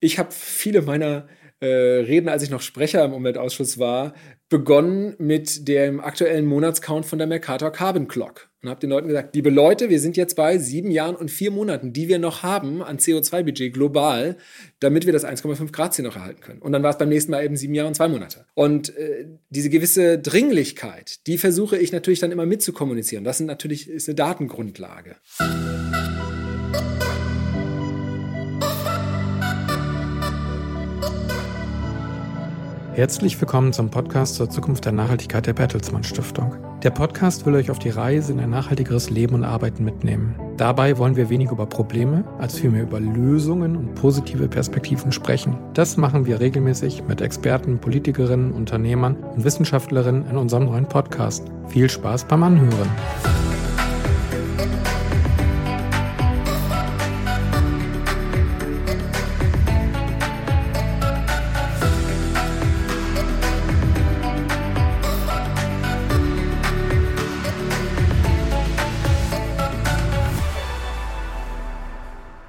Ich habe viele meiner äh, Reden, als ich noch Sprecher im Umweltausschuss war, begonnen mit dem aktuellen Monatscount von der Mercator Carbon Clock und habe den Leuten gesagt, liebe Leute, wir sind jetzt bei sieben Jahren und vier Monaten, die wir noch haben an CO2-Budget global, damit wir das 1,5 Grad Ziel noch erhalten können. Und dann war es beim nächsten Mal eben sieben Jahre und zwei Monate. Und äh, diese gewisse Dringlichkeit, die versuche ich natürlich dann immer mitzukommunizieren. Das sind natürlich ist eine Datengrundlage. Herzlich willkommen zum Podcast zur Zukunft der Nachhaltigkeit der Bertelsmann Stiftung. Der Podcast will euch auf die Reise in ein nachhaltigeres Leben und Arbeiten mitnehmen. Dabei wollen wir weniger über Probleme, als vielmehr über Lösungen und positive Perspektiven sprechen. Das machen wir regelmäßig mit Experten, Politikerinnen, Unternehmern und Wissenschaftlerinnen in unserem neuen Podcast. Viel Spaß beim Anhören.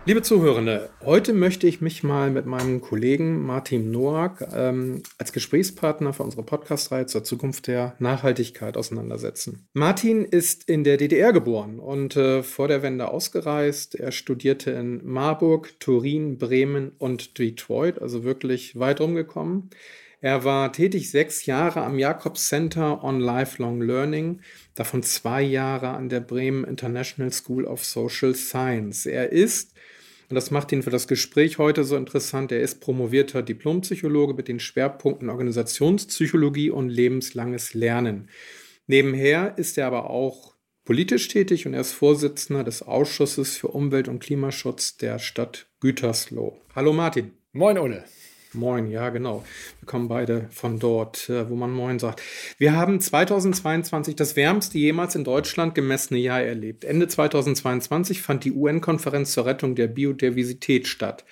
Liebe Zuhörende, heute möchte ich mich mal mit meinem Kollegen Martin Noack ähm, als Gesprächspartner für unsere Podcast-Reihe zur Zukunft der Nachhaltigkeit auseinandersetzen. Martin ist in der DDR geboren und äh, vor der Wende ausgereist. Er studierte in Marburg, Turin, Bremen und Detroit, also wirklich weit rumgekommen. Er war tätig sechs Jahre am Jacobs Center on Lifelong Learning, davon zwei Jahre an der Bremen International School of Social Science. Er ist und das macht ihn für das Gespräch heute so interessant. Er ist promovierter Diplompsychologe mit den Schwerpunkten Organisationspsychologie und lebenslanges Lernen. Nebenher ist er aber auch politisch tätig und er ist Vorsitzender des Ausschusses für Umwelt- und Klimaschutz der Stadt Gütersloh. Hallo Martin. Moin Ole. Moin, ja, genau. Wir kommen beide von dort, äh, wo man Moin sagt. Wir haben 2022 das wärmste jemals in Deutschland gemessene Jahr erlebt. Ende 2022 fand die UN-Konferenz zur Rettung der Biodiversität statt.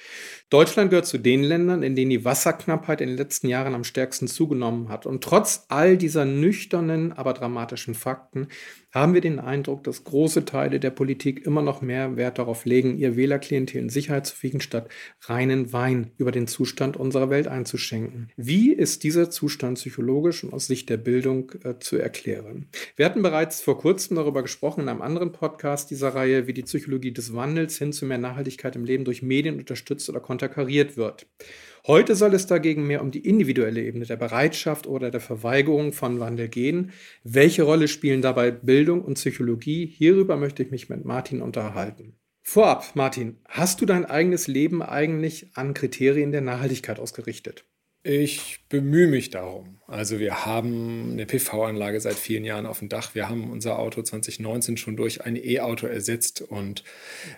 Deutschland gehört zu den Ländern, in denen die Wasserknappheit in den letzten Jahren am stärksten zugenommen hat. Und trotz all dieser nüchternen, aber dramatischen Fakten haben wir den Eindruck, dass große Teile der Politik immer noch mehr Wert darauf legen, ihr Wählerklientel in Sicherheit zu wiegen, statt reinen Wein über den Zustand unserer Welt einzuschenken. Wie ist dieser Zustand psychologisch und aus Sicht der Bildung äh, zu erklären? Wir hatten bereits vor kurzem darüber gesprochen in einem anderen Podcast dieser Reihe, wie die Psychologie des Wandels hin zu mehr Nachhaltigkeit im Leben durch Medien unterstützt oder konterkariert wird. Heute soll es dagegen mehr um die individuelle Ebene der Bereitschaft oder der Verweigerung von Wandel gehen. Welche Rolle spielen dabei Bildung und Psychologie? Hierüber möchte ich mich mit Martin unterhalten. Vorab, Martin, hast du dein eigenes Leben eigentlich an Kriterien der Nachhaltigkeit ausgerichtet? Ich bemühe mich darum. Also wir haben eine PV-Anlage seit vielen Jahren auf dem Dach. Wir haben unser Auto 2019 schon durch ein E-Auto ersetzt und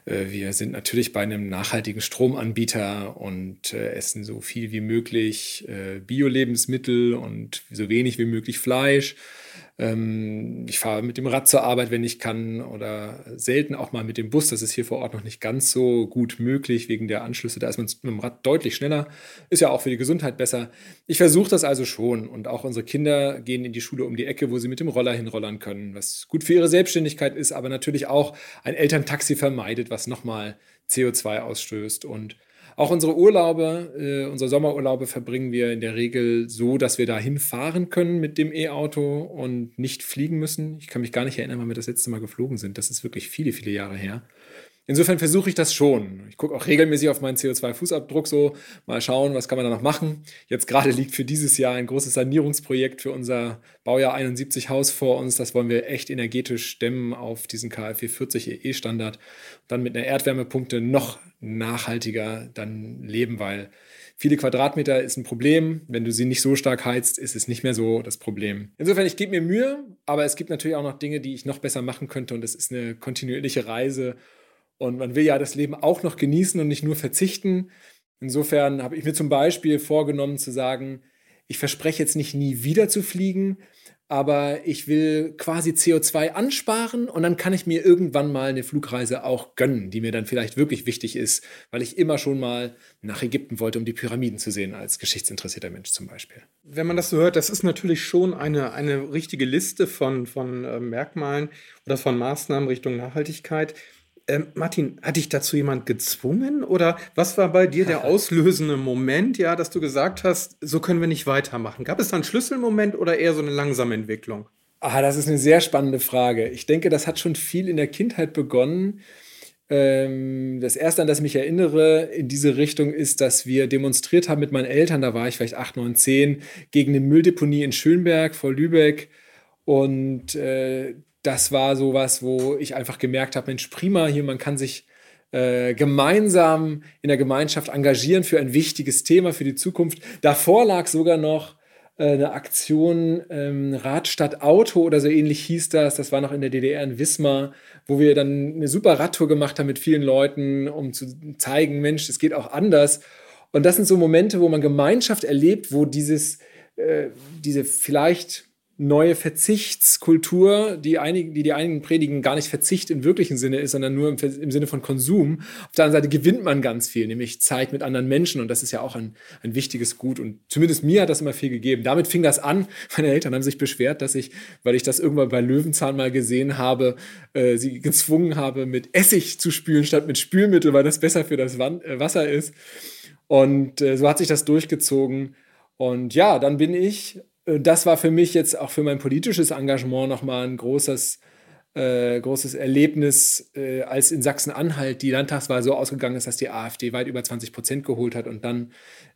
äh, wir sind natürlich bei einem nachhaltigen Stromanbieter und äh, essen so viel wie möglich äh, Bio-Lebensmittel und so wenig wie möglich Fleisch. Ähm, ich fahre mit dem Rad zur Arbeit, wenn ich kann, oder selten auch mal mit dem Bus. Das ist hier vor Ort noch nicht ganz so gut möglich wegen der Anschlüsse. Da ist man mit dem Rad deutlich schneller. Ist ja auch für die Gesundheit besser. Ich versuche das also schon. Und auch unsere Kinder gehen in die Schule um die Ecke, wo sie mit dem Roller hinrollern können, was gut für ihre Selbstständigkeit ist, aber natürlich auch ein Elterntaxi vermeidet, was nochmal CO2 ausstößt. Und auch unsere Urlaube, äh, unsere Sommerurlaube verbringen wir in der Regel so, dass wir da hinfahren können mit dem E-Auto und nicht fliegen müssen. Ich kann mich gar nicht erinnern, wann wir das letzte Mal geflogen sind. Das ist wirklich viele, viele Jahre her. Insofern versuche ich das schon. Ich gucke auch regelmäßig auf meinen CO2-Fußabdruck so, mal schauen, was kann man da noch machen. Jetzt gerade liegt für dieses Jahr ein großes Sanierungsprojekt für unser Baujahr 71 Haus vor uns. Das wollen wir echt energetisch stemmen auf diesen KfW 40 EE-Standard. Dann mit einer Erdwärmepumpe noch nachhaltiger dann leben, weil viele Quadratmeter ist ein Problem. Wenn du sie nicht so stark heizt, ist es nicht mehr so das Problem. Insofern, ich gebe mir Mühe, aber es gibt natürlich auch noch Dinge, die ich noch besser machen könnte und es ist eine kontinuierliche Reise und man will ja das Leben auch noch genießen und nicht nur verzichten. Insofern habe ich mir zum Beispiel vorgenommen zu sagen, ich verspreche jetzt nicht nie wieder zu fliegen, aber ich will quasi CO2 ansparen und dann kann ich mir irgendwann mal eine Flugreise auch gönnen, die mir dann vielleicht wirklich wichtig ist, weil ich immer schon mal nach Ägypten wollte, um die Pyramiden zu sehen, als geschichtsinteressierter Mensch zum Beispiel. Wenn man das so hört, das ist natürlich schon eine, eine richtige Liste von, von äh, Merkmalen oder von Maßnahmen Richtung Nachhaltigkeit. Ähm, Martin, hat dich dazu jemand gezwungen oder was war bei dir der auslösende Moment, ja, dass du gesagt hast, so können wir nicht weitermachen? Gab es da einen Schlüsselmoment oder eher so eine langsame Entwicklung? Ah, das ist eine sehr spannende Frage. Ich denke, das hat schon viel in der Kindheit begonnen. Ähm, das erste, an das ich mich erinnere, in diese Richtung ist, dass wir demonstriert haben mit meinen Eltern, da war ich vielleicht 8, 9, 10, gegen eine Mülldeponie in Schönberg vor Lübeck. Und äh, das war sowas, wo ich einfach gemerkt habe, Mensch, prima, hier, man kann sich äh, gemeinsam in der Gemeinschaft engagieren für ein wichtiges Thema für die Zukunft. Davor lag sogar noch äh, eine Aktion ähm, Rad statt Auto oder so ähnlich hieß das. Das war noch in der DDR in Wismar, wo wir dann eine super Radtour gemacht haben mit vielen Leuten, um zu zeigen, Mensch, es geht auch anders. Und das sind so Momente, wo man Gemeinschaft erlebt, wo dieses, äh, diese vielleicht neue Verzichtskultur, die, einigen, die die einigen predigen, gar nicht Verzicht im wirklichen Sinne ist, sondern nur im, im, Sinne von Konsum. Auf der anderen Seite gewinnt man ganz viel, nämlich Zeit mit anderen Menschen und das ist ja auch ein, ein wichtiges Gut und zumindest mir hat das immer viel gegeben. Damit fing das an. Meine Eltern haben sich beschwert, dass ich, weil ich das irgendwann bei Löwenzahn mal gesehen habe, äh, sie gezwungen habe, mit Essig zu spülen statt mit Spülmittel, weil das besser für das Wan äh, Wasser ist. Und äh, so hat sich das durchgezogen. Und ja, dann bin ich das war für mich jetzt auch für mein politisches Engagement nochmal ein großes, äh, großes Erlebnis, äh, als in Sachsen-Anhalt die Landtagswahl so ausgegangen ist, dass die AfD weit über 20 Prozent geholt hat und dann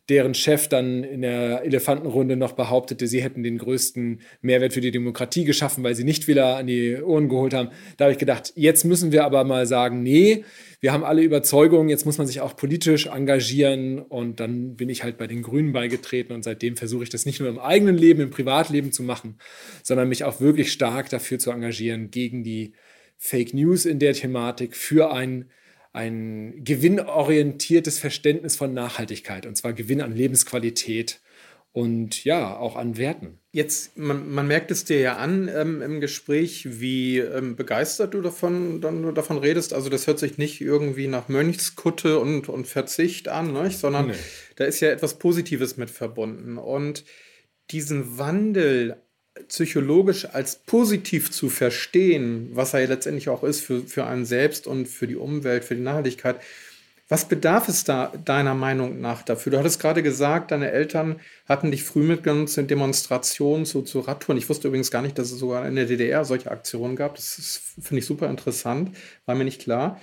deren Chef dann in der Elefantenrunde noch behauptete, sie hätten den größten Mehrwert für die Demokratie geschaffen, weil sie nicht wieder an die Ohren geholt haben. Da habe ich gedacht, jetzt müssen wir aber mal sagen, nee, wir haben alle Überzeugungen, jetzt muss man sich auch politisch engagieren und dann bin ich halt bei den Grünen beigetreten und seitdem versuche ich das nicht nur im eigenen Leben, im Privatleben zu machen, sondern mich auch wirklich stark dafür zu engagieren gegen die Fake News in der Thematik, für ein ein gewinnorientiertes Verständnis von Nachhaltigkeit und zwar Gewinn an Lebensqualität und ja, auch an Werten. Jetzt, man, man merkt es dir ja an ähm, im Gespräch, wie ähm, begeistert du davon, dann, davon redest. Also das hört sich nicht irgendwie nach Mönchskutte und, und Verzicht an, ne? sondern nee. da ist ja etwas Positives mit verbunden. Und diesen Wandel psychologisch als positiv zu verstehen, was er ja letztendlich auch ist für, für einen selbst und für die Umwelt, für die Nachhaltigkeit, was bedarf es da deiner Meinung nach dafür? Du hattest gerade gesagt, deine Eltern hatten dich früh mitgenommen zu Demonstrationen, zu, zu Radtouren. Ich wusste übrigens gar nicht, dass es sogar in der DDR solche Aktionen gab. Das finde ich super interessant, war mir nicht klar.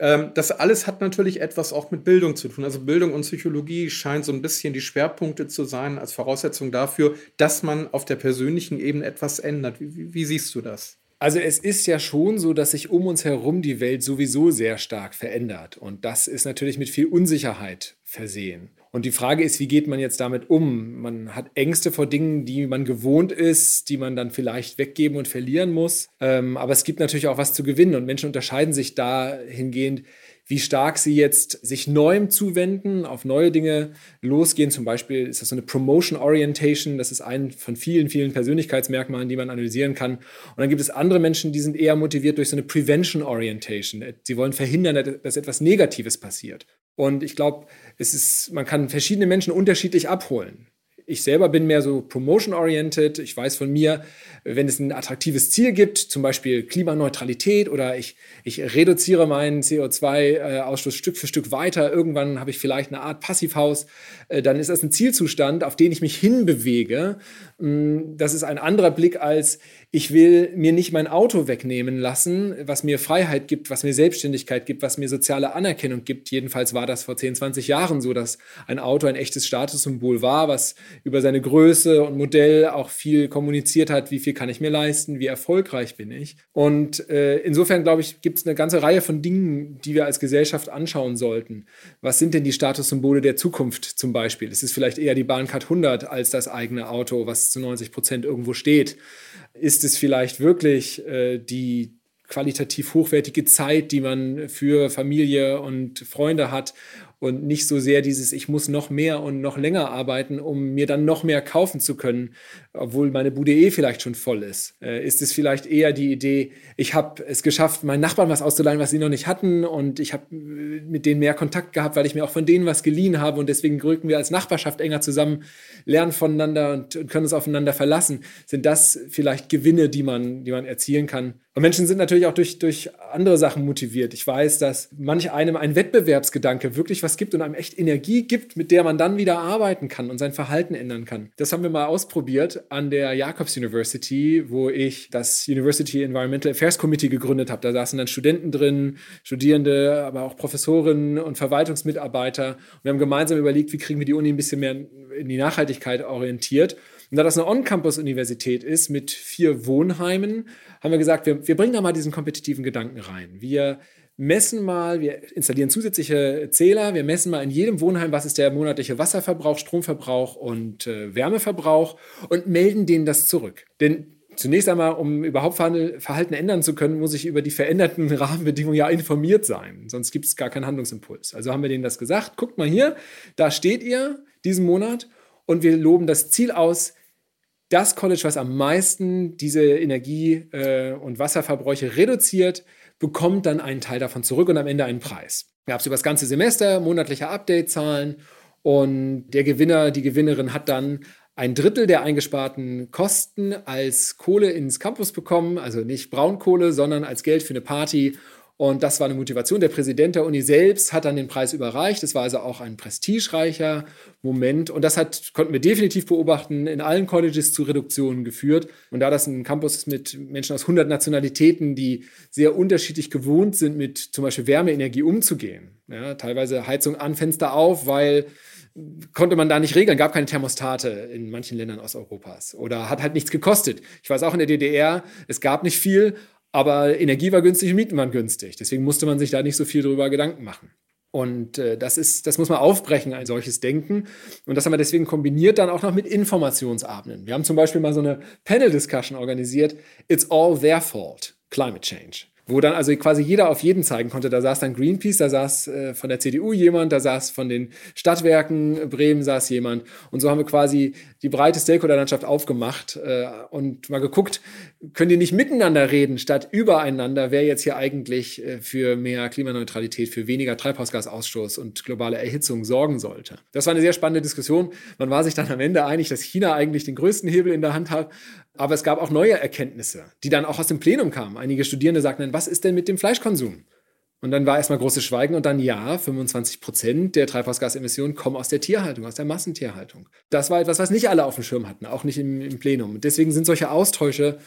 Ähm, das alles hat natürlich etwas auch mit Bildung zu tun. Also Bildung und Psychologie scheint so ein bisschen die Schwerpunkte zu sein als Voraussetzung dafür, dass man auf der persönlichen Ebene etwas ändert. Wie, wie siehst du das? Also es ist ja schon so, dass sich um uns herum die Welt sowieso sehr stark verändert. Und das ist natürlich mit viel Unsicherheit versehen. Und die Frage ist, wie geht man jetzt damit um? Man hat Ängste vor Dingen, die man gewohnt ist, die man dann vielleicht weggeben und verlieren muss. Ähm, aber es gibt natürlich auch was zu gewinnen und Menschen unterscheiden sich dahingehend, wie stark sie jetzt sich neuem zuwenden, auf neue Dinge losgehen. Zum Beispiel ist das so eine Promotion Orientation. Das ist ein von vielen, vielen Persönlichkeitsmerkmalen, die man analysieren kann. Und dann gibt es andere Menschen, die sind eher motiviert durch so eine Prevention Orientation. Sie wollen verhindern, dass etwas Negatives passiert. Und ich glaube, es ist, man kann verschiedene Menschen unterschiedlich abholen. Ich selber bin mehr so promotion-oriented. Ich weiß von mir, wenn es ein attraktives Ziel gibt, zum Beispiel Klimaneutralität oder ich, ich reduziere meinen CO2-Ausstoß Stück für Stück weiter, irgendwann habe ich vielleicht eine Art Passivhaus, äh, dann ist das ein Zielzustand, auf den ich mich hinbewege. Mm, das ist ein anderer Blick als ich will mir nicht mein Auto wegnehmen lassen, was mir Freiheit gibt, was mir Selbstständigkeit gibt, was mir soziale Anerkennung gibt. Jedenfalls war das vor 10, 20 Jahren so, dass ein Auto ein echtes Statussymbol war, was über seine Größe und Modell auch viel kommuniziert hat, wie viel kann ich mir leisten, wie erfolgreich bin ich. Und äh, insofern, glaube ich, gibt es eine ganze Reihe von Dingen, die wir als Gesellschaft anschauen sollten. Was sind denn die Statussymbole der Zukunft zum Beispiel? Es ist vielleicht eher die Bahncard 100 als das eigene Auto, was zu 90 Prozent irgendwo steht. Ist es vielleicht wirklich äh, die qualitativ hochwertige Zeit, die man für Familie und Freunde hat und nicht so sehr dieses, ich muss noch mehr und noch länger arbeiten, um mir dann noch mehr kaufen zu können, obwohl meine Bude eh vielleicht schon voll ist. Äh, ist es vielleicht eher die Idee, ich habe es geschafft, meinen Nachbarn was auszuleihen, was sie noch nicht hatten und ich habe äh, mit denen mehr Kontakt gehabt, weil ich mir auch von denen was geliehen habe und deswegen rücken wir als Nachbarschaft enger zusammen, lernen voneinander und, und können uns aufeinander verlassen. Sind das vielleicht Gewinne, die man, die man erzielen kann? Und Menschen sind natürlich auch durch, durch andere Sachen motiviert. Ich weiß, dass manch einem ein Wettbewerbsgedanke wirklich was gibt und einem echt Energie gibt, mit der man dann wieder arbeiten kann und sein Verhalten ändern kann. Das haben wir mal ausprobiert an der Jacobs University, wo ich das University Environmental Affairs Committee gegründet habe. Da saßen dann Studenten drin, Studierende, aber auch Professorinnen und Verwaltungsmitarbeiter. Und wir haben gemeinsam überlegt, wie kriegen wir die Uni ein bisschen mehr in die Nachhaltigkeit orientiert. Und da das eine On-Campus-Universität ist mit vier Wohnheimen, haben wir gesagt, wir, wir bringen da mal diesen kompetitiven Gedanken rein. Wir messen mal, wir installieren zusätzliche Zähler, wir messen mal in jedem Wohnheim, was ist der monatliche Wasserverbrauch, Stromverbrauch und äh, Wärmeverbrauch und melden denen das zurück. Denn zunächst einmal, um überhaupt Verhalten ändern zu können, muss ich über die veränderten Rahmenbedingungen ja informiert sein. Sonst gibt es gar keinen Handlungsimpuls. Also haben wir denen das gesagt. Guckt mal hier, da steht ihr diesen Monat und wir loben das Ziel aus, das College, was am meisten diese Energie- äh, und Wasserverbräuche reduziert, bekommt dann einen Teil davon zurück und am Ende einen Preis. Gab es über das ganze Semester monatliche Update-Zahlen und der Gewinner, die Gewinnerin hat dann ein Drittel der eingesparten Kosten als Kohle ins Campus bekommen, also nicht Braunkohle, sondern als Geld für eine Party und das war eine Motivation. Der Präsident der Uni selbst hat dann den Preis überreicht. Es war also auch ein prestigereicher Moment. Und das hat, konnten wir definitiv beobachten, in allen Colleges zu Reduktionen geführt. Und da das ein Campus ist mit Menschen aus 100 Nationalitäten, die sehr unterschiedlich gewohnt sind, mit zum Beispiel Wärmeenergie umzugehen. Ja, teilweise Heizung an, Fenster auf, weil konnte man da nicht regeln, gab keine Thermostate in manchen Ländern Osteuropas oder hat halt nichts gekostet. Ich weiß auch in der DDR, es gab nicht viel, aber Energie war günstig und Mieten waren günstig. Deswegen musste man sich da nicht so viel darüber Gedanken machen. Und äh, das ist, das muss man aufbrechen, ein solches Denken. Und das haben wir deswegen kombiniert dann auch noch mit Informationsabenden. Wir haben zum Beispiel mal so eine Panel-Discussion organisiert. It's all their fault. Climate Change wo dann also quasi jeder auf jeden zeigen konnte. Da saß dann Greenpeace, da saß äh, von der CDU jemand, da saß von den Stadtwerken Bremen saß jemand. Und so haben wir quasi die breite Stakeholder-Landschaft aufgemacht äh, und mal geguckt, können die nicht miteinander reden, statt übereinander, wer jetzt hier eigentlich äh, für mehr Klimaneutralität, für weniger Treibhausgasausstoß und globale Erhitzung sorgen sollte. Das war eine sehr spannende Diskussion. Man war sich dann am Ende einig, dass China eigentlich den größten Hebel in der Hand hat aber es gab auch neue Erkenntnisse, die dann auch aus dem Plenum kamen. Einige Studierende sagten was ist denn mit dem Fleischkonsum? Und dann war erstmal großes Schweigen und dann ja, 25 Prozent der Treibhausgasemissionen kommen aus der Tierhaltung, aus der Massentierhaltung. Das war etwas, was nicht alle auf dem Schirm hatten, auch nicht im, im Plenum. Und deswegen sind solche Austausche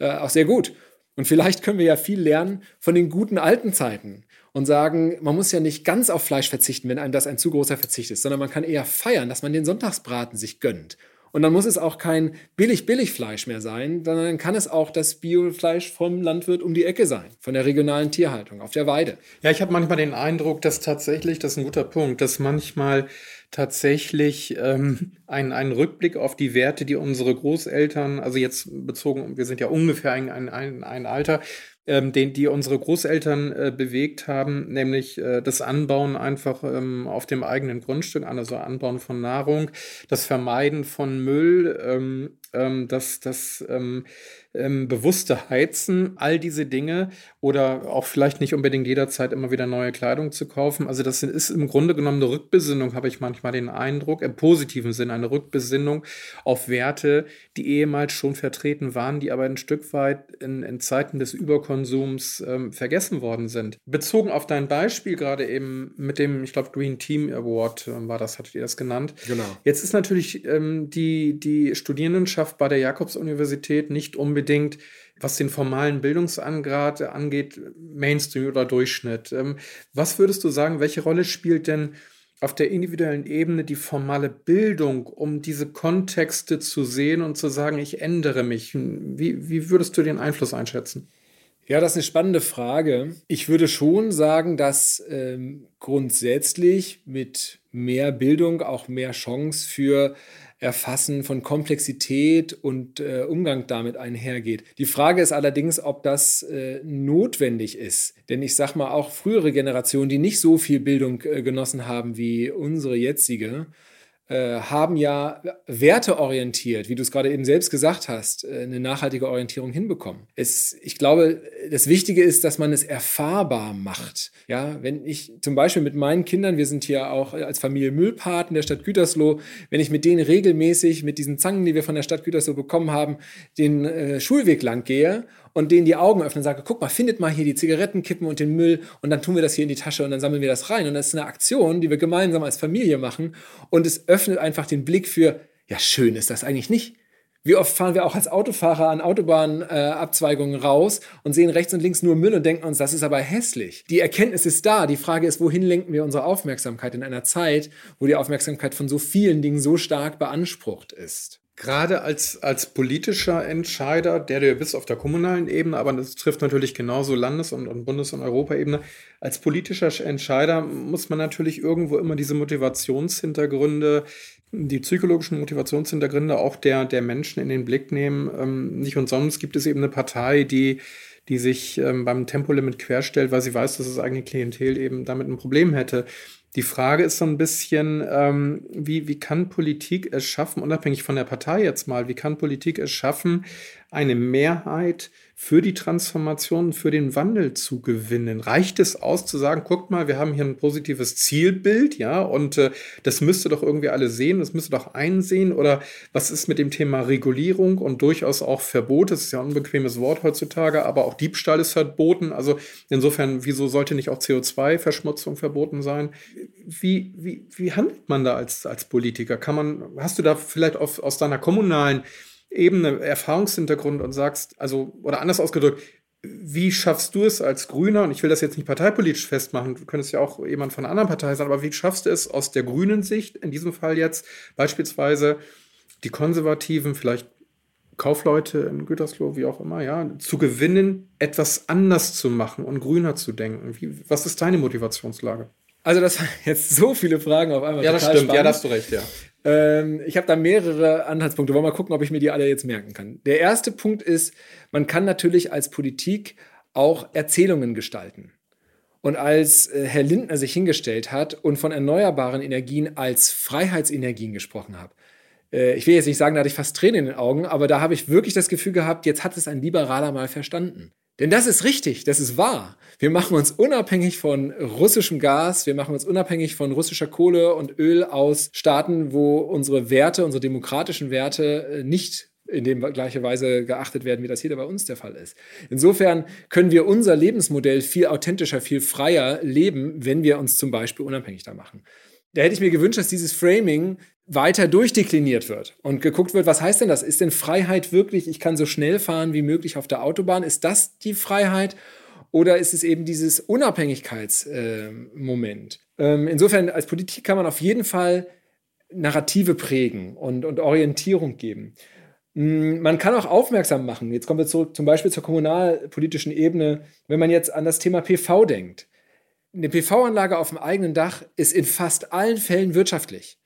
äh, auch sehr gut. Und vielleicht können wir ja viel lernen von den guten alten Zeiten und sagen, man muss ja nicht ganz auf Fleisch verzichten, wenn einem das ein zu großer Verzicht ist, sondern man kann eher feiern, dass man den Sonntagsbraten sich gönnt und dann muss es auch kein billig-billig-Fleisch mehr sein, sondern kann es auch das Biofleisch vom Landwirt um die Ecke sein, von der regionalen Tierhaltung auf der Weide. Ja, ich habe manchmal den Eindruck, dass tatsächlich, das ist ein guter Punkt, dass manchmal tatsächlich ähm, ein, ein Rückblick auf die Werte, die unsere Großeltern, also jetzt bezogen, wir sind ja ungefähr ein, ein, ein, ein Alter, ähm, den, die unsere Großeltern äh, bewegt haben, nämlich äh, das Anbauen einfach ähm, auf dem eigenen Grundstück, also Anbauen von Nahrung, das Vermeiden von Müll, ähm, ähm das, das ähm, ähm, bewusste Heizen, all diese Dinge oder auch vielleicht nicht unbedingt jederzeit immer wieder neue Kleidung zu kaufen. Also das ist im Grunde genommen eine Rückbesinnung, habe ich manchmal den Eindruck, im positiven Sinne eine Rückbesinnung auf Werte, die ehemals schon vertreten waren, die aber ein Stück weit in, in Zeiten des Überkonsums ähm, vergessen worden sind. Bezogen auf dein Beispiel gerade eben mit dem, ich glaube, Green Team Award äh, war das, hattet ihr das genannt. Genau. Jetzt ist natürlich ähm, die, die Studierendenschaft bei der Jakobs-Universität nicht unbedingt was den formalen Bildungsgrad angeht, Mainstream oder Durchschnitt. Ähm, was würdest du sagen, welche Rolle spielt denn auf der individuellen Ebene die formale Bildung, um diese Kontexte zu sehen und zu sagen, ich ändere mich? Wie, wie würdest du den Einfluss einschätzen? Ja, das ist eine spannende Frage. Ich würde schon sagen, dass ähm, grundsätzlich mit mehr Bildung auch mehr Chance für Erfassen von Komplexität und äh, Umgang damit einhergeht. Die Frage ist allerdings, ob das äh, notwendig ist. Denn ich sage mal, auch frühere Generationen, die nicht so viel Bildung äh, genossen haben wie unsere jetzige, äh, haben ja werteorientiert, wie du es gerade eben selbst gesagt hast, äh, eine nachhaltige Orientierung hinbekommen. Es, ich glaube, das Wichtige ist, dass man es erfahrbar macht. Ja, wenn ich zum Beispiel mit meinen Kindern, wir sind hier auch als Familie Müllpaten der Stadt Gütersloh, wenn ich mit denen regelmäßig mit diesen Zangen, die wir von der Stadt Gütersloh bekommen haben, den äh, Schulweg lang gehe und denen die Augen öffnen und sage, guck mal, findet mal hier die Zigarettenkippen und den Müll und dann tun wir das hier in die Tasche und dann sammeln wir das rein. Und das ist eine Aktion, die wir gemeinsam als Familie machen und es öffnet einfach den Blick für, ja, schön ist das eigentlich nicht. Wie oft fahren wir auch als Autofahrer an Autobahnabzweigungen äh, raus und sehen rechts und links nur Müll und denken uns, das ist aber hässlich. Die Erkenntnis ist da. Die Frage ist, wohin lenken wir unsere Aufmerksamkeit in einer Zeit, wo die Aufmerksamkeit von so vielen Dingen so stark beansprucht ist? Gerade als, als politischer Entscheider, der du bist auf der kommunalen Ebene, aber das trifft natürlich genauso Landes- und, und Bundes- und Europaebene, als politischer Entscheider muss man natürlich irgendwo immer diese Motivationshintergründe, die psychologischen Motivationshintergründe auch der, der Menschen in den Blick nehmen. Ähm, nicht umsonst gibt es eben eine Partei, die, die sich ähm, beim Tempolimit querstellt, weil sie weiß, dass das eigene Klientel eben damit ein Problem hätte. Die Frage ist so ein bisschen, ähm, wie, wie kann Politik es schaffen, unabhängig von der Partei jetzt mal, wie kann Politik es schaffen, eine Mehrheit für die Transformation, für den Wandel zu gewinnen? Reicht es aus zu sagen, guckt mal, wir haben hier ein positives Zielbild, ja, und äh, das müsste doch irgendwie alle sehen, das müsste doch einsehen? Oder was ist mit dem Thema Regulierung und durchaus auch Verbot? Das ist ja ein unbequemes Wort heutzutage, aber auch Diebstahl ist verboten. Also insofern, wieso sollte nicht auch CO2-Verschmutzung verboten sein? Wie, wie, wie handelt man da als, als Politiker? Kann man, hast du da vielleicht auf, aus deiner kommunalen Ebene Erfahrungshintergrund und sagst, also, oder anders ausgedrückt, wie schaffst du es als Grüner, und ich will das jetzt nicht parteipolitisch festmachen, du könntest ja auch jemand von einer anderen Partei sein, aber wie schaffst du es aus der grünen Sicht, in diesem Fall jetzt beispielsweise die Konservativen, vielleicht Kaufleute in Gütersloh, wie auch immer, ja, zu gewinnen, etwas anders zu machen und grüner zu denken? Wie, was ist deine Motivationslage? Also, das waren jetzt so viele Fragen auf einmal. Ja, das stimmt, spannend. ja, da hast du recht, ja. Ähm, ich habe da mehrere Anhaltspunkte. Wollen wir mal gucken, ob ich mir die alle jetzt merken kann. Der erste Punkt ist, man kann natürlich als Politik auch Erzählungen gestalten. Und als äh, Herr Lindner sich hingestellt hat und von erneuerbaren Energien als Freiheitsenergien gesprochen hat, äh, ich will jetzt nicht sagen, da hatte ich fast Tränen in den Augen, aber da habe ich wirklich das Gefühl gehabt, jetzt hat es ein Liberaler mal verstanden. Denn das ist richtig, das ist wahr. Wir machen uns unabhängig von russischem Gas, wir machen uns unabhängig von russischer Kohle und Öl aus Staaten, wo unsere Werte, unsere demokratischen Werte äh, nicht in dem gleiche Weise geachtet werden, wie das hier bei uns der Fall ist. Insofern können wir unser Lebensmodell viel authentischer, viel freier leben, wenn wir uns zum Beispiel unabhängig da machen. Da hätte ich mir gewünscht, dass dieses Framing weiter durchdekliniert wird und geguckt wird, was heißt denn das? Ist denn Freiheit wirklich, ich kann so schnell fahren wie möglich auf der Autobahn? Ist das die Freiheit? Oder ist es eben dieses Unabhängigkeitsmoment? Äh, ähm, insofern, als Politik kann man auf jeden Fall Narrative prägen und, und Orientierung geben. Mm, man kann auch aufmerksam machen. Jetzt kommen wir zurück zum Beispiel zur kommunalpolitischen Ebene. Wenn man jetzt an das Thema PV denkt. Eine PV-Anlage auf dem eigenen Dach ist in fast allen Fällen wirtschaftlich.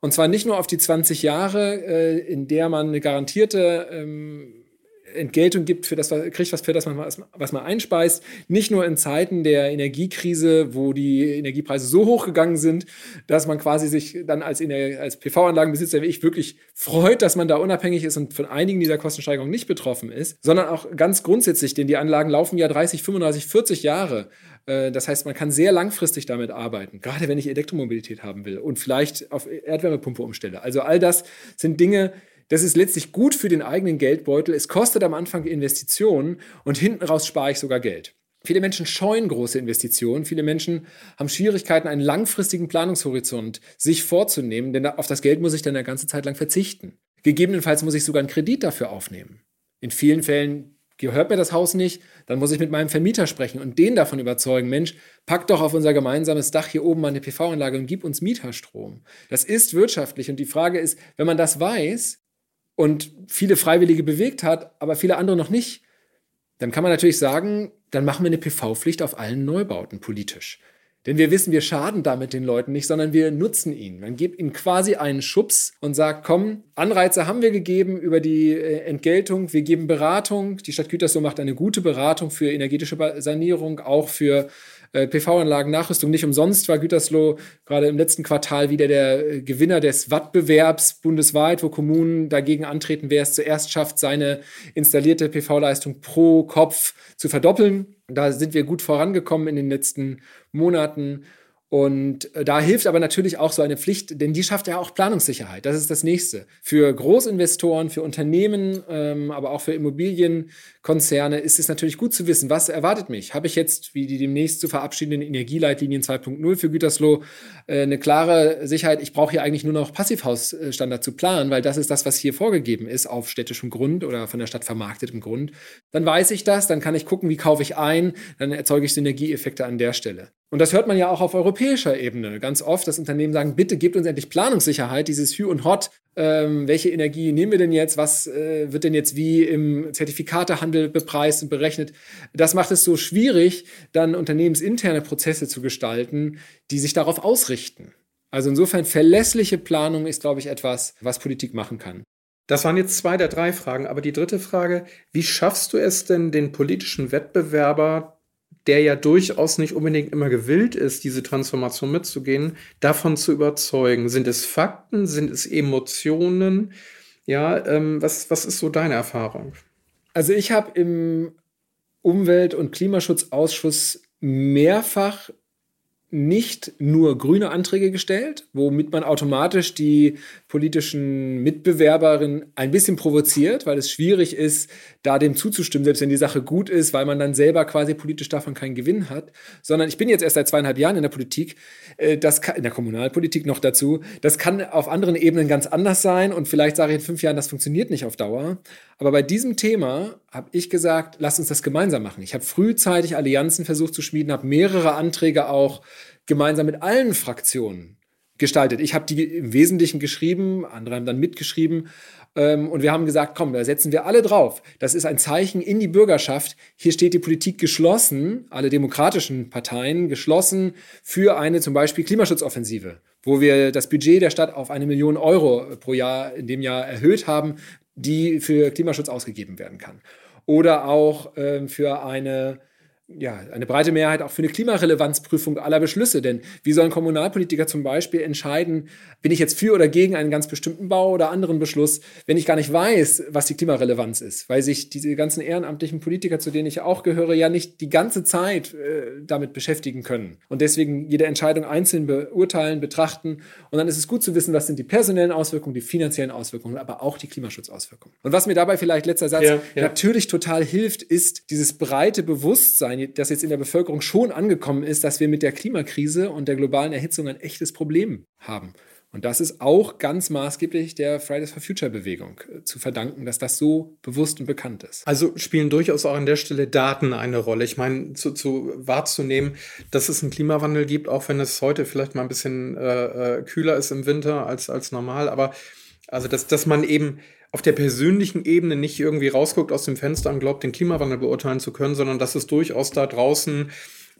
Und zwar nicht nur auf die 20 Jahre, äh, in der man eine garantierte ähm, Entgeltung gibt für das, kriegt was für das, was, was man einspeist. Nicht nur in Zeiten der Energiekrise, wo die Energiepreise so hoch gegangen sind, dass man quasi sich dann als, als PV-Anlagenbesitzer wie ich wirklich freut, dass man da unabhängig ist und von einigen dieser Kostensteigerungen nicht betroffen ist, sondern auch ganz grundsätzlich, denn die Anlagen laufen ja 30, 35, 40 Jahre. Äh, das heißt, man kann sehr langfristig damit arbeiten, gerade wenn ich Elektromobilität haben will und vielleicht auf Erdwärmepumpe umstelle. Also all das sind Dinge, das ist letztlich gut für den eigenen Geldbeutel. Es kostet am Anfang Investitionen und hinten raus spare ich sogar Geld. Viele Menschen scheuen große Investitionen. Viele Menschen haben Schwierigkeiten, einen langfristigen Planungshorizont sich vorzunehmen, denn auf das Geld muss ich dann eine ganze Zeit lang verzichten. Gegebenenfalls muss ich sogar einen Kredit dafür aufnehmen. In vielen Fällen gehört mir das Haus nicht, dann muss ich mit meinem Vermieter sprechen und den davon überzeugen, Mensch, pack doch auf unser gemeinsames Dach hier oben mal eine PV-Anlage und gib uns Mieterstrom. Das ist wirtschaftlich und die Frage ist, wenn man das weiß und viele Freiwillige bewegt hat, aber viele andere noch nicht, dann kann man natürlich sagen, dann machen wir eine PV-Pflicht auf allen Neubauten politisch. Denn wir wissen, wir schaden damit den Leuten nicht, sondern wir nutzen ihn. Man gibt ihnen quasi einen Schubs und sagt, komm, Anreize haben wir gegeben über die äh, Entgeltung, wir geben Beratung. Die Stadt Gütersloh macht eine gute Beratung für energetische Sanierung, auch für Äh, PV-Anlagen-Nachrüstung nicht umsonst war Gütersloh gerade im letzten Quartal wieder der äh, Gewinner des Wattbewerbs bundesweit, wo Kommunen dagegen antreten, wer es zuerst schafft, seine installierte PV-Leistung pro Kopf zu verdoppeln. Da sind wir gut vorangekommen in den letzten Monaten. Und äh, da hilft aber natürlich auch so eine Pflicht, denn die schafft ja auch Planungssicherheit. Das ist das Nächste. Für Großinvestoren, für Unternehmen, ähm, aber auch für Immobilienkonzerne ist es natürlich gut zu wissen, was erwartet mich. Habe ich jetzt, wie die demnächst zu verabschiedenden Energieleitlinien 2.0 für Gütersloh, eine klare Sicherheit, ich brauche hier eigentlich nur noch Passivhausstandard zu planen, weil das ist das, was hier vorgegeben ist auf städtischem Grund oder von der Stadt vermarktetem Grund. Dann weiß ich das, dann kann ich gucken, wie kaufe ich ein, dann erzeuge ich Synergieeffekte an der Stelle. Und das hört man ja auch auf europäischer Ebene ganz oft, dass Unternehmen sagen, bitte gebt uns endlich Planungssicherheit, dieses Hü und Hot, ähm, welche Energie nehmen wir denn jetzt, was äh, wird denn jetzt wie im Zertifikatehandel bepreist und berechnet. Das macht es so schwierig, dann unternehmensinterne Prozesse zu gestalten, die sich darauf ausrichten. Also insofern verlässliche Planung ist, glaube ich, etwas, was Politik machen kann. Das waren jetzt zwei der drei Fragen, aber die dritte Frage, wie schaffst du es denn, den politischen Wettbewerber der ja durchaus nicht unbedingt immer gewillt ist, diese Transformation mitzugehen, davon zu überzeugen? Sind es Fakten? Sind es Emotionen? Ja, ähm, was, was ist so deine Erfahrung? Also ich habe im Umwelt- und Klimaschutzausschuss mehrfach nicht nur grüne Anträge gestellt, womit man automatisch die politischen Mitbewerberinnen ein bisschen provoziert, weil es schwierig ist, da dem zuzustimmen, selbst wenn die Sache gut ist, weil man dann selber quasi politisch davon keinen Gewinn hat. Sondern ich bin jetzt erst seit zweieinhalb Jahren in der Politik, äh, das kann, in der Kommunalpolitik noch dazu. Das kann auf anderen Ebenen ganz anders sein und vielleicht sage ich in fünf Jahren, das funktioniert nicht auf Dauer. Aber bei diesem Thema habe ich gesagt, lass uns das gemeinsam machen. Ich habe frühzeitig Allianzen versucht zu schmieden, habe mehrere Anträge auch gemeinsam mit allen Fraktionen gestaltet. Ich habe die im Wesentlichen geschrieben, andere haben dann mitgeschrieben. Ähm, und wir haben gesagt, komm, da setzen wir alle drauf. Das ist ein Zeichen in die Bürgerschaft. Hier steht die Politik geschlossen, alle demokratischen Parteien geschlossen für eine zum Beispiel Klimaschutzoffensive, wo wir das Budget der Stadt auf eine Million Euro pro Jahr in dem Jahr erhöht haben, die für Klimaschutz ausgegeben werden kann. Oder auch äh, für eine ja, eine breite Mehrheit auch für eine Klimarelevanzprüfung aller Beschlüsse. Denn wie sollen Kommunalpolitiker zum Beispiel entscheiden, bin ich jetzt für oder gegen einen ganz bestimmten Bau oder anderen Beschluss, wenn ich gar nicht weiß, was die Klimarelevanz ist, weil sich diese ganzen ehrenamtlichen Politiker, zu denen ich auch gehöre, ja nicht die ganze Zeit äh, damit beschäftigen können. Und deswegen jede Entscheidung einzeln beurteilen, betrachten. Und dann ist es gut zu wissen, was sind die personellen Auswirkungen, die finanziellen Auswirkungen, aber auch die Klimaschutzauswirkungen. Und was mir dabei vielleicht letzter Satz ja, ja. natürlich total hilft, ist dieses breite Bewusstsein, dass jetzt in der Bevölkerung schon angekommen ist, dass wir mit der Klimakrise und der globalen Erhitzung ein echtes Problem haben. Und das ist auch ganz maßgeblich der Fridays for Future Bewegung äh, zu verdanken, dass das so bewusst und bekannt ist. Also spielen durchaus auch an der Stelle Daten eine Rolle. Ich meine, zu, zu wahrzunehmen, dass es einen Klimawandel gibt, auch wenn es heute vielleicht mal ein bisschen äh, äh kühler ist im Winter als, als normal, aber also dass, dass man eben auf der persönlichen Ebene nicht irgendwie rausguckt aus dem Fenster und glaubt, den Klimawandel beurteilen zu können, sondern dass es durchaus da draußen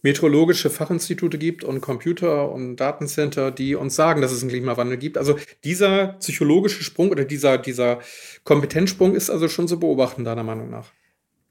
meteorologische Fachinstitute gibt und Computer und Datencenter, die uns sagen, dass es einen Klimawandel gibt. Also dieser psychologische Sprung oder dieser, dieser Kompetenzsprung ist also schon zu beobachten, deiner Meinung nach.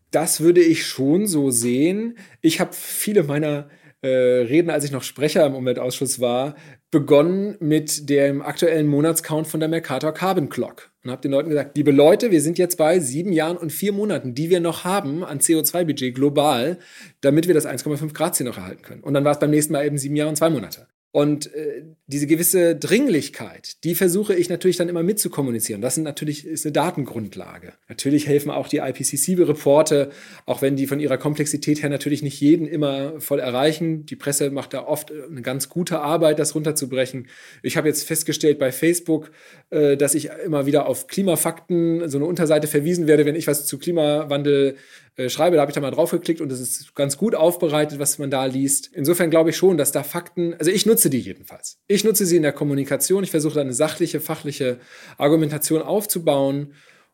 Das würde ich schon so sehen. Ich habe viele meiner äh, Reden, als ich noch Sprecher im Umweltausschuss war, begonnen mit dem aktuellen Monatscount von der Mercator Carbon Clock und habe den Leuten gesagt, liebe Leute, wir sind jetzt bei sieben Jahren und vier Monaten, die wir noch haben an CO2-Budget global, damit wir das 1,5 Grad Ziel noch erhalten können. Und dann war es beim nächsten Mal eben sieben Jahre und zwei Monate. Und äh, diese gewisse Dringlichkeit, die versuche ich natürlich dann immer mitzukommunizieren. Das sind natürlich, ist eine Datengrundlage. Natürlich helfen auch die IPCC-Reporte, auch wenn die von ihrer Komplexität her natürlich nicht jeden immer voll erreichen. Die Presse macht da oft eine ganz gute Arbeit, das runterzubrechen. Ich habe jetzt festgestellt bei Facebook, äh, dass ich immer wieder auf Klimafakten, so eine Unterseite verwiesen werde, wenn ich was zu Klimawandel äh, schreibe. Da habe ich da mal draufgeklickt und es ist ganz gut aufbereitet, was man da liest. Insofern glaube ich schon, dass da Fakten, also ich nutze die jedenfalls. Ich nutze sie in der Kommunikation. Ich versuche da eine sachliche, fachliche Argumentation aufzubauen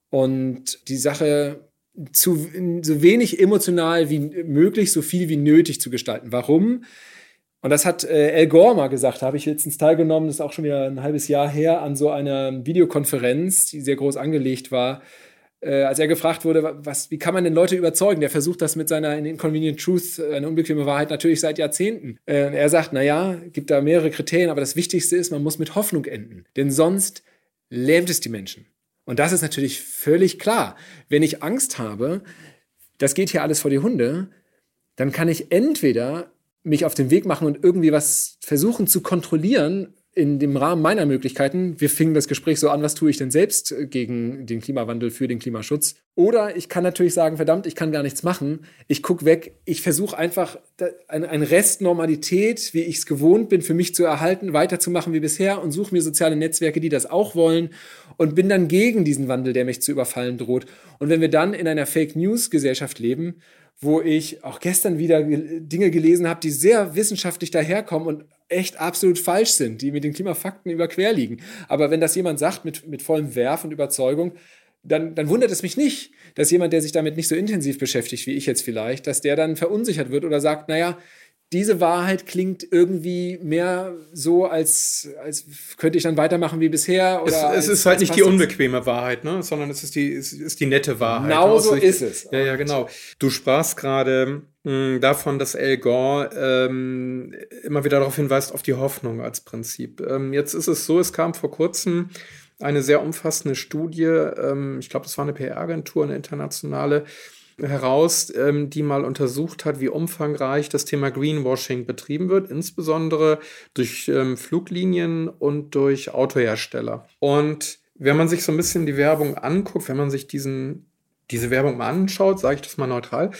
und die Sache zu, so wenig emotional wie möglich, so viel wie nötig zu gestalten. Warum? Und das hat äh, Al Gore mal gesagt, da habe ich letztens teilgenommen, das ist auch schon wieder ein halbes Jahr her, an so einer Videokonferenz, die sehr groß angelegt war, äh, als er gefragt wurde, was, wie kann man denn Leute überzeugen? Der versucht das mit seiner Inconvenient Truth, äh, eine unbequeme Wahrheit, natürlich seit Jahrzehnten. Äh, er sagt, naja, gibt da mehrere Kriterien, aber das Wichtigste ist, man muss mit Hoffnung enden. Denn sonst lähmt es die Menschen. Und das ist natürlich völlig klar. Wenn ich Angst habe, das geht hier alles vor die Hunde, dann kann ich entweder mich auf den Weg machen und irgendwie was versuchen zu kontrollieren in dem Rahmen meiner Möglichkeiten. Wir fingen das Gespräch so an, was tue ich denn selbst äh, gegen den Klimawandel, für den Klimaschutz? Oder ich kann natürlich sagen, verdammt, ich kann gar nichts machen. Ich gucke weg. Ich versuche einfach ein Rest Normalität, wie ich es gewohnt bin, für mich zu erhalten, weiterzumachen wie bisher und suche mir soziale Netzwerke, die das auch wollen und bin dann gegen diesen Wandel, der mich zu überfallen droht. Und wenn wir dann in einer Fake News Gesellschaft leben, wo ich auch gestern wieder Dinge gelesen habe, die sehr wissenschaftlich daherkommen und echt absolut falsch sind, die mit den Klimafakten überquer liegen. Aber wenn das jemand sagt mit, mit vollem Werf und Überzeugung, dann, dann wundert es mich nicht, dass jemand, der sich damit nicht so intensiv beschäftigt wie ich jetzt vielleicht, dass der dann verunsichert wird oder sagt, naja, diese Wahrheit klingt irgendwie mehr so, als, als könnte ich dann weitermachen wie bisher. Oder es, als, es ist halt nicht die unbequeme Wahrheit, ne? sondern es ist die, es ist die nette Wahrheit. Genau so ist es. Ja, ja, genau. Du sprachst gerade hm, davon, dass Al Gore ähm, immer wieder darauf hinweist, auf die Hoffnung als Prinzip. Ähm, jetzt ist es so, es kam vor kurzem eine sehr umfassende Studie, ähm, ich glaube, das war eine PR-Agentur, eine internationale, heraus, ähm, die mal untersucht hat, wie umfangreich das Thema Greenwashing betrieben wird, insbesondere durch ähm, Fluglinien und durch Autohersteller. Und wenn man sich so ein bisschen die Werbung anguckt, wenn man sich diesen, diese Werbung mal anschaut, sage ich das mal neutral,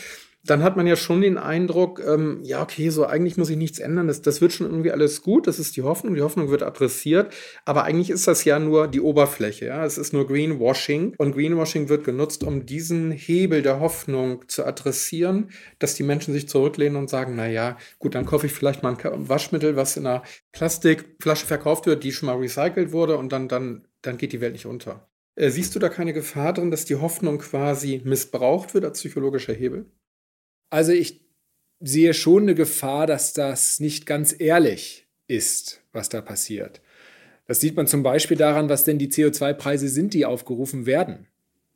dann hat man ja schon den Eindruck, ähm, ja, okay, so eigentlich muss ich nichts ändern, das, das wird schon irgendwie alles gut, das ist die Hoffnung, die Hoffnung wird adressiert, aber eigentlich ist das ja nur die Oberfläche, ja, es ist nur Greenwashing. Und Greenwashing wird genutzt, um diesen Hebel der Hoffnung zu adressieren, dass die Menschen sich zurücklehnen und sagen, na ja, gut, dann kaufe ich vielleicht mal ein Waschmittel, was in einer Plastikflasche verkauft wird, die schon mal recycelt wurde und dann, dann, dann geht die Welt nicht unter. Äh, siehst du da keine Gefahr drin, dass die Hoffnung quasi missbraucht wird als psychologischer Hebel? Also ich sehe schon eine Gefahr, dass das nicht ganz ehrlich ist, was da passiert. Das sieht man zum Beispiel daran, was denn die CO2-Preise sind, die aufgerufen werden.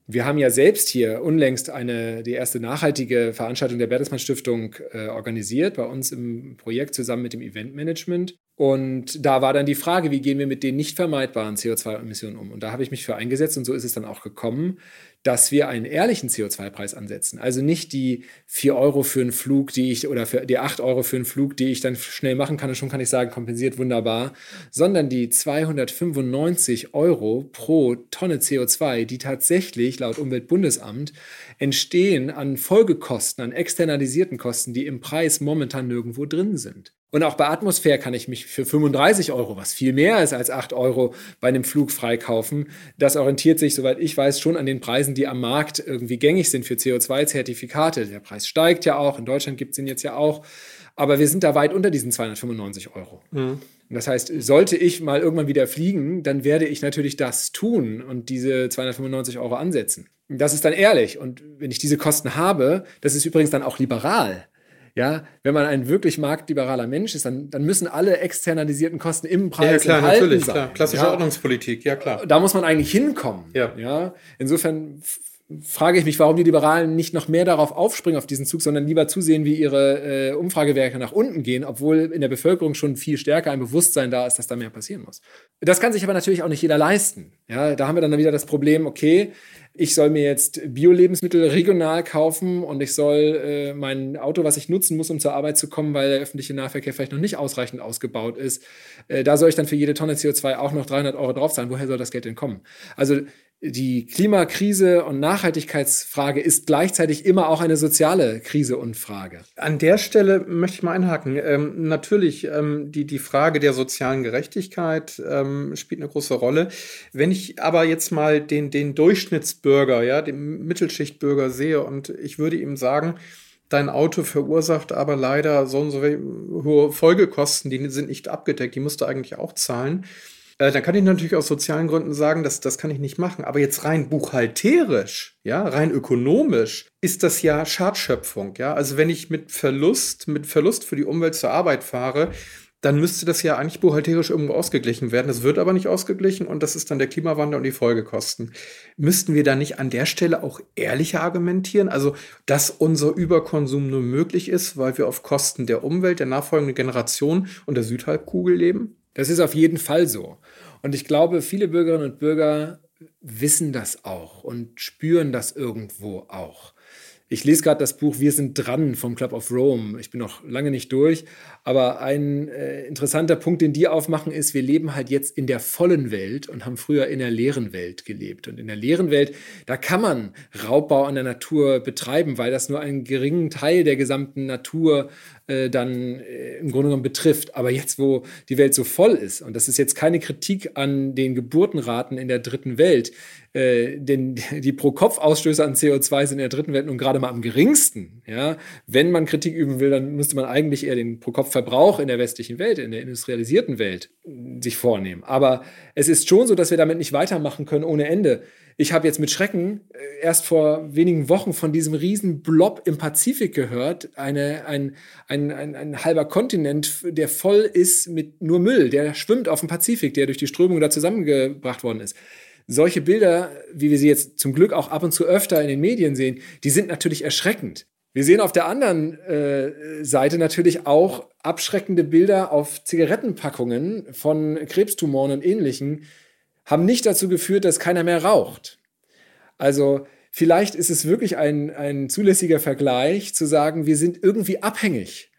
Wir haben ja selbst hier unlängst eine, die erste nachhaltige Veranstaltung der Bertelsmann Stiftung äh, organisiert, bei uns im Projekt zusammen mit dem Eventmanagement. Und da war dann die Frage, wie gehen wir mit den nicht vermeidbaren CO2-Emissionen um? Und da habe ich mich für eingesetzt und so ist es dann auch gekommen, dass wir einen ehrlichen CO2-Preis ansetzen. Also nicht die 4 Euro für einen Flug, die ich, oder für die 8 Euro für einen Flug, die ich dann schnell machen kann und schon kann ich sagen, kompensiert wunderbar, sondern die 295 Euro pro Tonne CO2, die tatsächlich laut Umweltbundesamt entstehen an Folgekosten, an externalisierten Kosten, die im Preis momentan nirgendwo drin sind. Und auch bei Atmosphäre kann ich mich für 35 Euro, was viel mehr ist als 8 Euro, bei einem Flug freikaufen. Das orientiert sich, soweit ich weiß, schon an den Preisen, die am Markt irgendwie gängig sind für CO2-Zertifikate. Der Preis steigt ja auch, in Deutschland gibt es den jetzt ja auch. Aber wir sind da weit unter diesen 295 Euro. Mhm. Das heißt, sollte ich mal irgendwann wieder fliegen, dann werde ich natürlich das tun und diese 295 Euro ansetzen. Das ist dann ehrlich. Und wenn ich diese Kosten habe, das ist übrigens dann auch liberal. Ja, wenn man ein wirklich marktliberaler Mensch ist, dann, dann müssen alle externalisierten Kosten im Preis ja, klar, natürlich, sein. Klar. Klassische ja, Ordnungspolitik, ja klar. Da muss man eigentlich hinkommen. Ja. ja? Insofern frage ich mich, warum die Liberalen nicht noch mehr darauf aufspringen auf diesen Zug, sondern lieber zusehen, wie ihre äh, Umfragewerke nach unten gehen, obwohl in der Bevölkerung schon viel stärker ein Bewusstsein da ist, dass da mehr passieren muss. Das kann sich aber natürlich auch nicht jeder leisten. Ja, da haben wir dann wieder das Problem, okay, ich soll mir jetzt Bio-Lebensmittel regional kaufen und ich soll äh, mein Auto, was ich nutzen muss, um zur Arbeit zu kommen, weil der öffentliche Nahverkehr vielleicht noch nicht ausreichend ausgebaut ist, äh, da soll ich dann für jede Tonne CO2 auch noch 300 Euro drauf zahlen. Woher soll das Geld denn kommen? Also die Klimakrise und Nachhaltigkeitsfrage ist gleichzeitig immer auch eine soziale Krise und Frage. An der Stelle möchte ich mal einhaken. Ähm, natürlich, ähm, die, die Frage der sozialen Gerechtigkeit ähm, spielt eine große Rolle. Wenn ich aber jetzt mal den, den Durchschnittsbürger, ja, den Mittelschichtbürger sehe und ich würde ihm sagen, dein Auto verursacht aber leider so und so hohe Folgekosten, die sind nicht abgedeckt, die musst du eigentlich auch zahlen äh, dann kann ich natürlich aus sozialen Gründen sagen, dass das kann ich nicht machen. Aber jetzt rein buchhalterisch, ja, rein ökonomisch ist das ja Schadschöpfung, ja. Also wenn ich mit Verlust, mit Verlust für die Umwelt zur Arbeit fahre, dann müsste das ja eigentlich buchhalterisch irgendwo ausgeglichen werden. Das wird aber nicht ausgeglichen und das ist dann der Klimawandel und die Folgekosten. Müssten wir da nicht an der Stelle auch ehrlicher argumentieren? Also, dass unser Überkonsum nur möglich ist, weil wir auf Kosten der Umwelt, der nachfolgenden Generation und der Südhalbkugel leben? Das ist auf jeden Fall so. Und ich glaube, viele Bürgerinnen und Bürger wissen das auch und spüren das irgendwo auch. Ich lese gerade das Buch Wir sind dran vom Club of Rome. Ich bin noch lange nicht durch, aber ein äh, interessanter Punkt, den die aufmachen, ist, wir leben halt jetzt in der vollen Welt und haben früher in der leeren Welt gelebt. Und in der leeren Welt, da kann man Raubbau an der Natur betreiben, weil das nur einen geringen Teil der gesamten Natur äh, dann äh, im Grunde genommen betrifft. Aber jetzt, wo die Welt so voll ist, und das ist jetzt keine Kritik an den Geburtenraten in der dritten Welt, äh, denn die Pro-Kopf-Ausstöße an CO2 sind in der dritten Welt nun gerade mal am geringsten. Ja? Wenn man Kritik üben will, dann müsste man eigentlich eher den Pro-Kopf-Verbrauch in der westlichen Welt, in der industrialisierten Welt äh, sich vornehmen. Aber es ist schon so, dass wir damit nicht weitermachen können ohne Ende. Ich habe jetzt mit Schrecken äh, erst vor wenigen Wochen von diesem riesen Blob im Pazifik gehört. Eine, ein, ein, ein, ein halber Kontinent, der voll ist mit nur Müll, der schwimmt auf dem Pazifik, der durch die Strömung da zusammengebracht worden ist solche Bilder, wie wir sie jetzt zum Glück auch ab und zu öfter in den Medien sehen, die sind natürlich erschreckend. Wir sehen auf der anderen äh, Seite natürlich auch abschreckende Bilder auf Zigarettenpackungen von Krebstumoren und ähnlichen, haben nicht dazu geführt, dass keiner mehr raucht. Also vielleicht ist es wirklich ein, ein zulässiger Vergleich zu sagen, wir sind irgendwie abhängig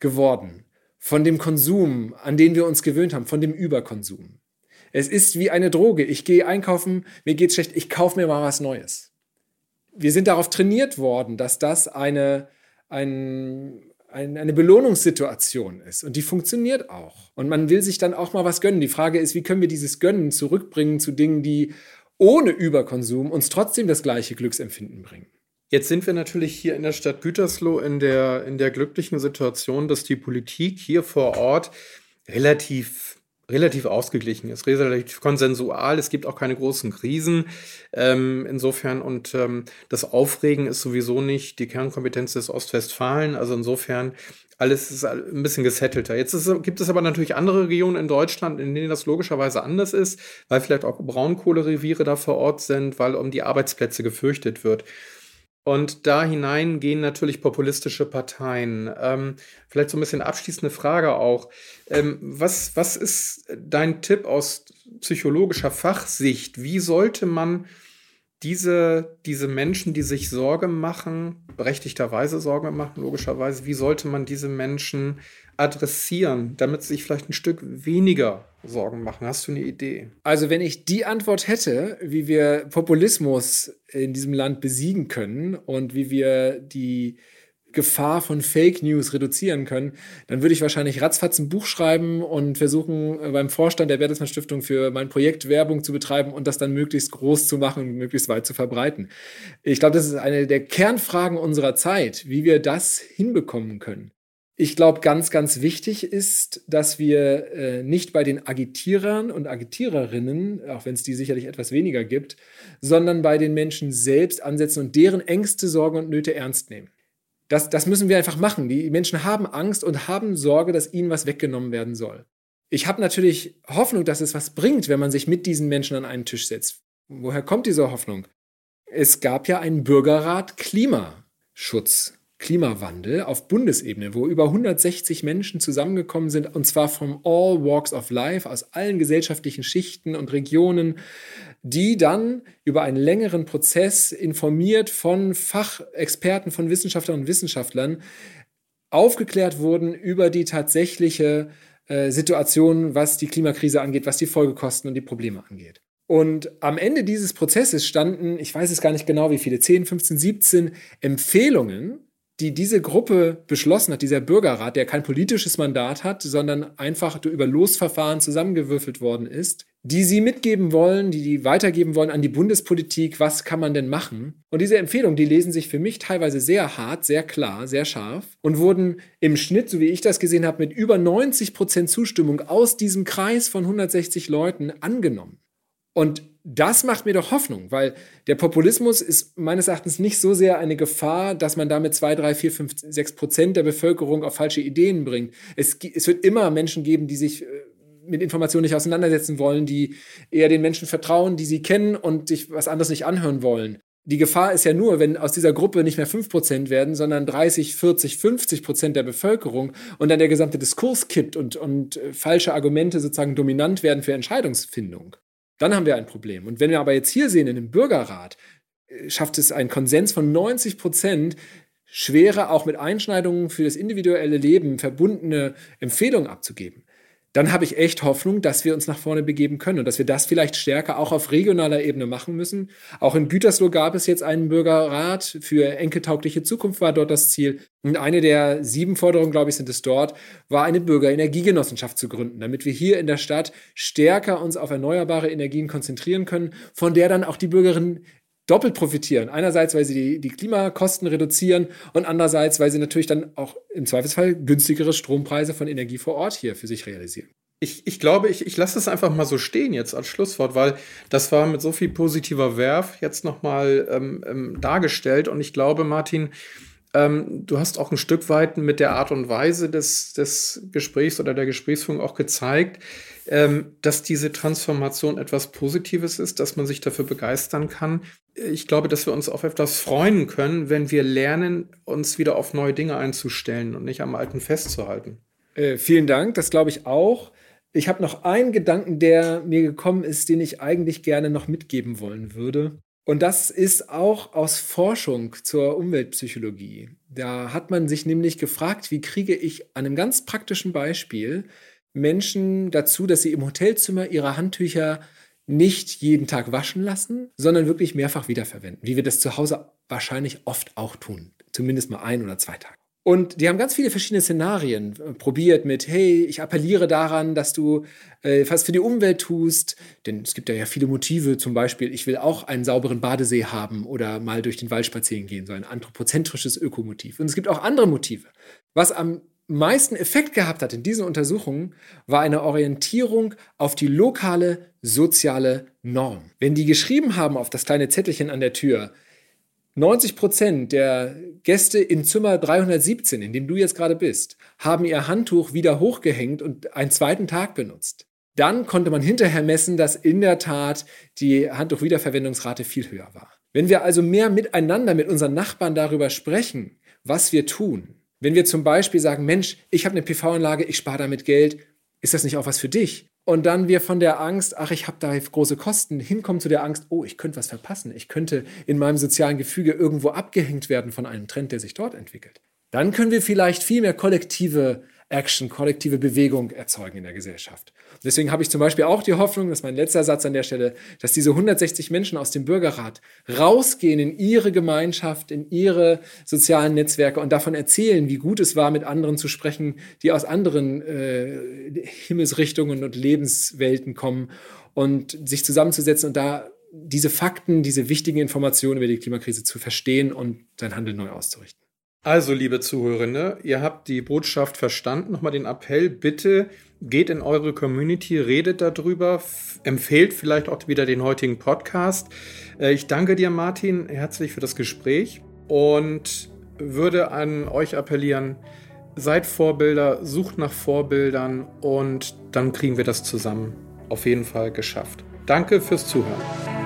geworden von dem Konsum, an den wir uns gewöhnt haben, von dem Überkonsum. Es ist wie eine Droge. Ich gehe einkaufen, mir geht's schlecht, ich kaufe mir mal was Neues. Wir sind darauf trainiert worden, dass das eine, ein, ein, eine Belohnungssituation ist. Und die funktioniert auch. Und man will sich dann auch mal was gönnen. Die Frage ist, wie können wir dieses Gönnen zurückbringen zu Dingen, die ohne Überkonsum uns trotzdem das gleiche Glücksempfinden bringen. Jetzt sind wir natürlich hier in der Stadt Gütersloh in der, in der glücklichen Situation, dass die Politik hier vor Ort relativ relativ ausgeglichen ist, relativ konsensual. Es gibt auch keine großen Krisen ähm, insofern und ähm, das Aufregen ist sowieso nicht die Kernkompetenz des Ostwestfalen. Also insofern alles ist ein bisschen gesettelter. Jetzt ist, gibt es aber natürlich andere Regionen in Deutschland, in denen das logischerweise anders ist, weil vielleicht auch Braunkohlereviere da vor Ort sind, weil um die Arbeitsplätze gefürchtet wird. Und da hinein gehen natürlich populistische Parteien. Ähm, vielleicht so ein bisschen abschließende Frage auch. Ähm, was, was ist dein Tipp aus psychologischer Fachsicht? Wie sollte man diese, diese Menschen, die sich Sorge machen, berechtigterweise Sorge machen, logischerweise, wie sollte man diese Menschen adressieren, damit sie sich vielleicht ein Stück weniger Sorgen machen? Hast du eine Idee? Also, wenn ich die Antwort hätte, wie wir Populismus in diesem Land besiegen können und wie wir die Gefahr von Fake News reduzieren können, dann würde ich wahrscheinlich ratzfatz ein Buch schreiben und versuchen, äh, beim Vorstand der Bertelsmann Stiftung für mein Projekt Werbung zu betreiben und das dann möglichst groß zu machen und möglichst weit zu verbreiten. Ich glaube, das ist eine der Kernfragen unserer Zeit, wie wir das hinbekommen können. Ich glaube, ganz, ganz wichtig ist, dass wir äh, nicht bei den Agitierern und Agitiererinnen, auch wenn es die sicherlich etwas weniger gibt, sondern bei den Menschen selbst ansetzen und deren Ängste, Sorgen und Nöte ernst nehmen. Das, das müssen wir einfach machen. Die Menschen haben Angst und haben Sorge, dass ihnen was weggenommen werden soll. Ich habe natürlich Hoffnung, dass es was bringt, wenn man sich mit diesen Menschen an einen Tisch setzt. Woher kommt diese Hoffnung? Es gab ja einen Bürgerrat Klimaschutz Klimawandel auf Bundesebene, wo über 160 Menschen zusammengekommen sind, und zwar from all walks of life, aus allen gesellschaftlichen Schichten und Regionen, die dann über einen längeren Prozess informiert von Fachexperten, von Wissenschaftlern und Wissenschaftlern aufgeklärt wurden über die tatsächliche äh, Situation, was die Klimakrise angeht, was die Folgekosten und die Probleme angeht. Und am Ende dieses Prozesses standen, ich weiß es gar nicht genau wie viele, 10, 15, 17 Empfehlungen die diese Gruppe beschlossen hat, dieser Bürgerrat, der kein politisches Mandat hat, sondern einfach über Losverfahren zusammengewürfelt worden ist, die sie mitgeben wollen, die die weitergeben wollen an die Bundespolitik, was kann man denn machen? Und diese Empfehlungen, die lesen sich für mich teilweise sehr hart, sehr klar, sehr scharf und wurden im Schnitt, so wie ich das gesehen habe, mit über 90 Prozent Zustimmung aus diesem Kreis von 160 Leuten angenommen. Und das macht mir doch Hoffnung, weil der Populismus ist meines Erachtens nicht so sehr eine Gefahr, dass man damit zwei, drei, vier, fünf, sechs Prozent der Bevölkerung auf falsche Ideen bringt. Es, es wird immer Menschen geben, die sich äh, mit Informationen nicht auseinandersetzen wollen, die eher den Menschen vertrauen, die sie kennen und sich was anderes nicht anhören wollen. Die Gefahr ist ja nur, wenn aus dieser Gruppe nicht mehr 5% werden, sondern 30, 40, 50 Prozent der Bevölkerung und dann der gesamte Diskurs kippt und, und äh, falsche Argumente sozusagen dominant werden für Entscheidungsfindung. Dann haben wir ein Problem. Und wenn wir aber jetzt hier sehen, in dem Bürgerrat, äh, schafft es einen Konsens von 90 Prozent, schwere, auch mit Einschneidungen für das individuelle Leben verbundene Empfehlungen abzugeben dann habe ich echt Hoffnung, dass wir uns nach vorne begeben können und dass wir das vielleicht stärker auch auf regionaler Ebene machen müssen. Auch in Gütersloh gab es jetzt einen Bürgerrat für enkeltaugliche Zukunft, war dort das Ziel. Und eine der sieben Forderungen, glaube ich, sind es dort, war eine Bürgerenergiegenossenschaft zu gründen, damit wir hier in der Stadt stärker uns auf erneuerbare Energien konzentrieren können, von der dann auch die Bürgerinnen doppelt profitieren. Einerseits, weil sie die, die Klimakosten reduzieren und andererseits, weil sie natürlich dann auch im Zweifelsfall günstigere Strompreise von Energie vor Ort hier für sich realisieren. Ich, ich glaube, ich, ich lasse es einfach mal so stehen jetzt als Schlusswort, weil das war mit so viel positiver Werf jetzt nochmal ähm, ähm, dargestellt. Und ich glaube, Martin, ähm, du hast auch ein Stück weit mit der Art und Weise des, des Gesprächs oder der Gesprächsführung auch gezeigt, ähm, dass diese Transformation etwas Positives ist, dass man sich dafür begeistern kann. Ich glaube, dass wir uns auf etwas freuen können, wenn wir lernen, uns wieder auf neue Dinge einzustellen und nicht am Alten festzuhalten. Äh, vielen Dank, das glaube ich auch. Ich habe noch einen Gedanken, der mir gekommen ist, den ich eigentlich gerne noch mitgeben wollen würde. Und das ist auch aus Forschung zur Umweltpsychologie. Da hat man sich nämlich gefragt, wie kriege ich an einem ganz praktischen Beispiel Menschen dazu, dass sie im Hotelzimmer ihre Handtücher nicht jeden Tag waschen lassen, sondern wirklich mehrfach wiederverwenden, wie wir das zu Hause wahrscheinlich oft auch tun, zumindest mal ein oder zwei Tage. Und die haben ganz viele verschiedene Szenarien äh, probiert mit, hey, ich appelliere daran, dass du äh, was für die Umwelt tust. Denn es gibt ja, ja viele Motive, zum Beispiel, ich will auch einen sauberen Badesee haben oder mal durch den Wald spazieren gehen, so ein anthropozentrisches Ökomotiv. Und es gibt auch andere Motive. Was am meisten Effekt gehabt hat in diesen Untersuchungen, war eine Orientierung auf die lokale soziale Norm. Wenn die geschrieben haben auf das kleine Zettelchen an der Tür, 90 Prozent der Gäste in Zimmer 317, in dem du jetzt gerade bist, haben ihr Handtuch wieder hochgehängt und einen zweiten Tag benutzt. Dann konnte man hinterher messen, dass in der Tat die Handtuchwiederverwendungsrate viel höher war. Wenn wir also mehr miteinander mit unseren Nachbarn darüber sprechen, was wir tun, wenn wir zum Beispiel sagen, Mensch, ich habe eine PV-Anlage, ich spare damit Geld, ist das nicht auch was für dich? Und dann wir von der Angst, ach, ich habe da große Kosten, hinkommen zu der Angst, oh, ich könnte was verpassen. Ich könnte in meinem sozialen Gefüge irgendwo abgehängt werden von einem Trend, der sich dort entwickelt. Dann können wir vielleicht viel mehr kollektive Action, kollektive Bewegung erzeugen in der Gesellschaft. Deswegen habe ich zum Beispiel auch die Hoffnung, das ist mein letzter Satz an der Stelle, dass diese 160 Menschen aus dem Bürgerrat rausgehen in ihre Gemeinschaft, in ihre sozialen Netzwerke und davon erzählen, wie gut es war, mit anderen zu sprechen, die aus anderen äh, Himmelsrichtungen und Lebenswelten kommen und sich zusammenzusetzen und da diese Fakten, diese wichtigen Informationen über die Klimakrise zu verstehen und sein Handeln neu auszurichten. Also, liebe Zuhörende, ihr habt die Botschaft verstanden. Nochmal den Appell, bitte geht in eure Community, redet darüber, empfehlt vielleicht auch wieder den heutigen Podcast. Äh, ich danke dir, Martin, herzlich für das Gespräch und würde an euch appellieren, seid Vorbilder, sucht nach Vorbildern und dann kriegen wir das zusammen auf jeden Fall geschafft. Danke fürs Zuhören.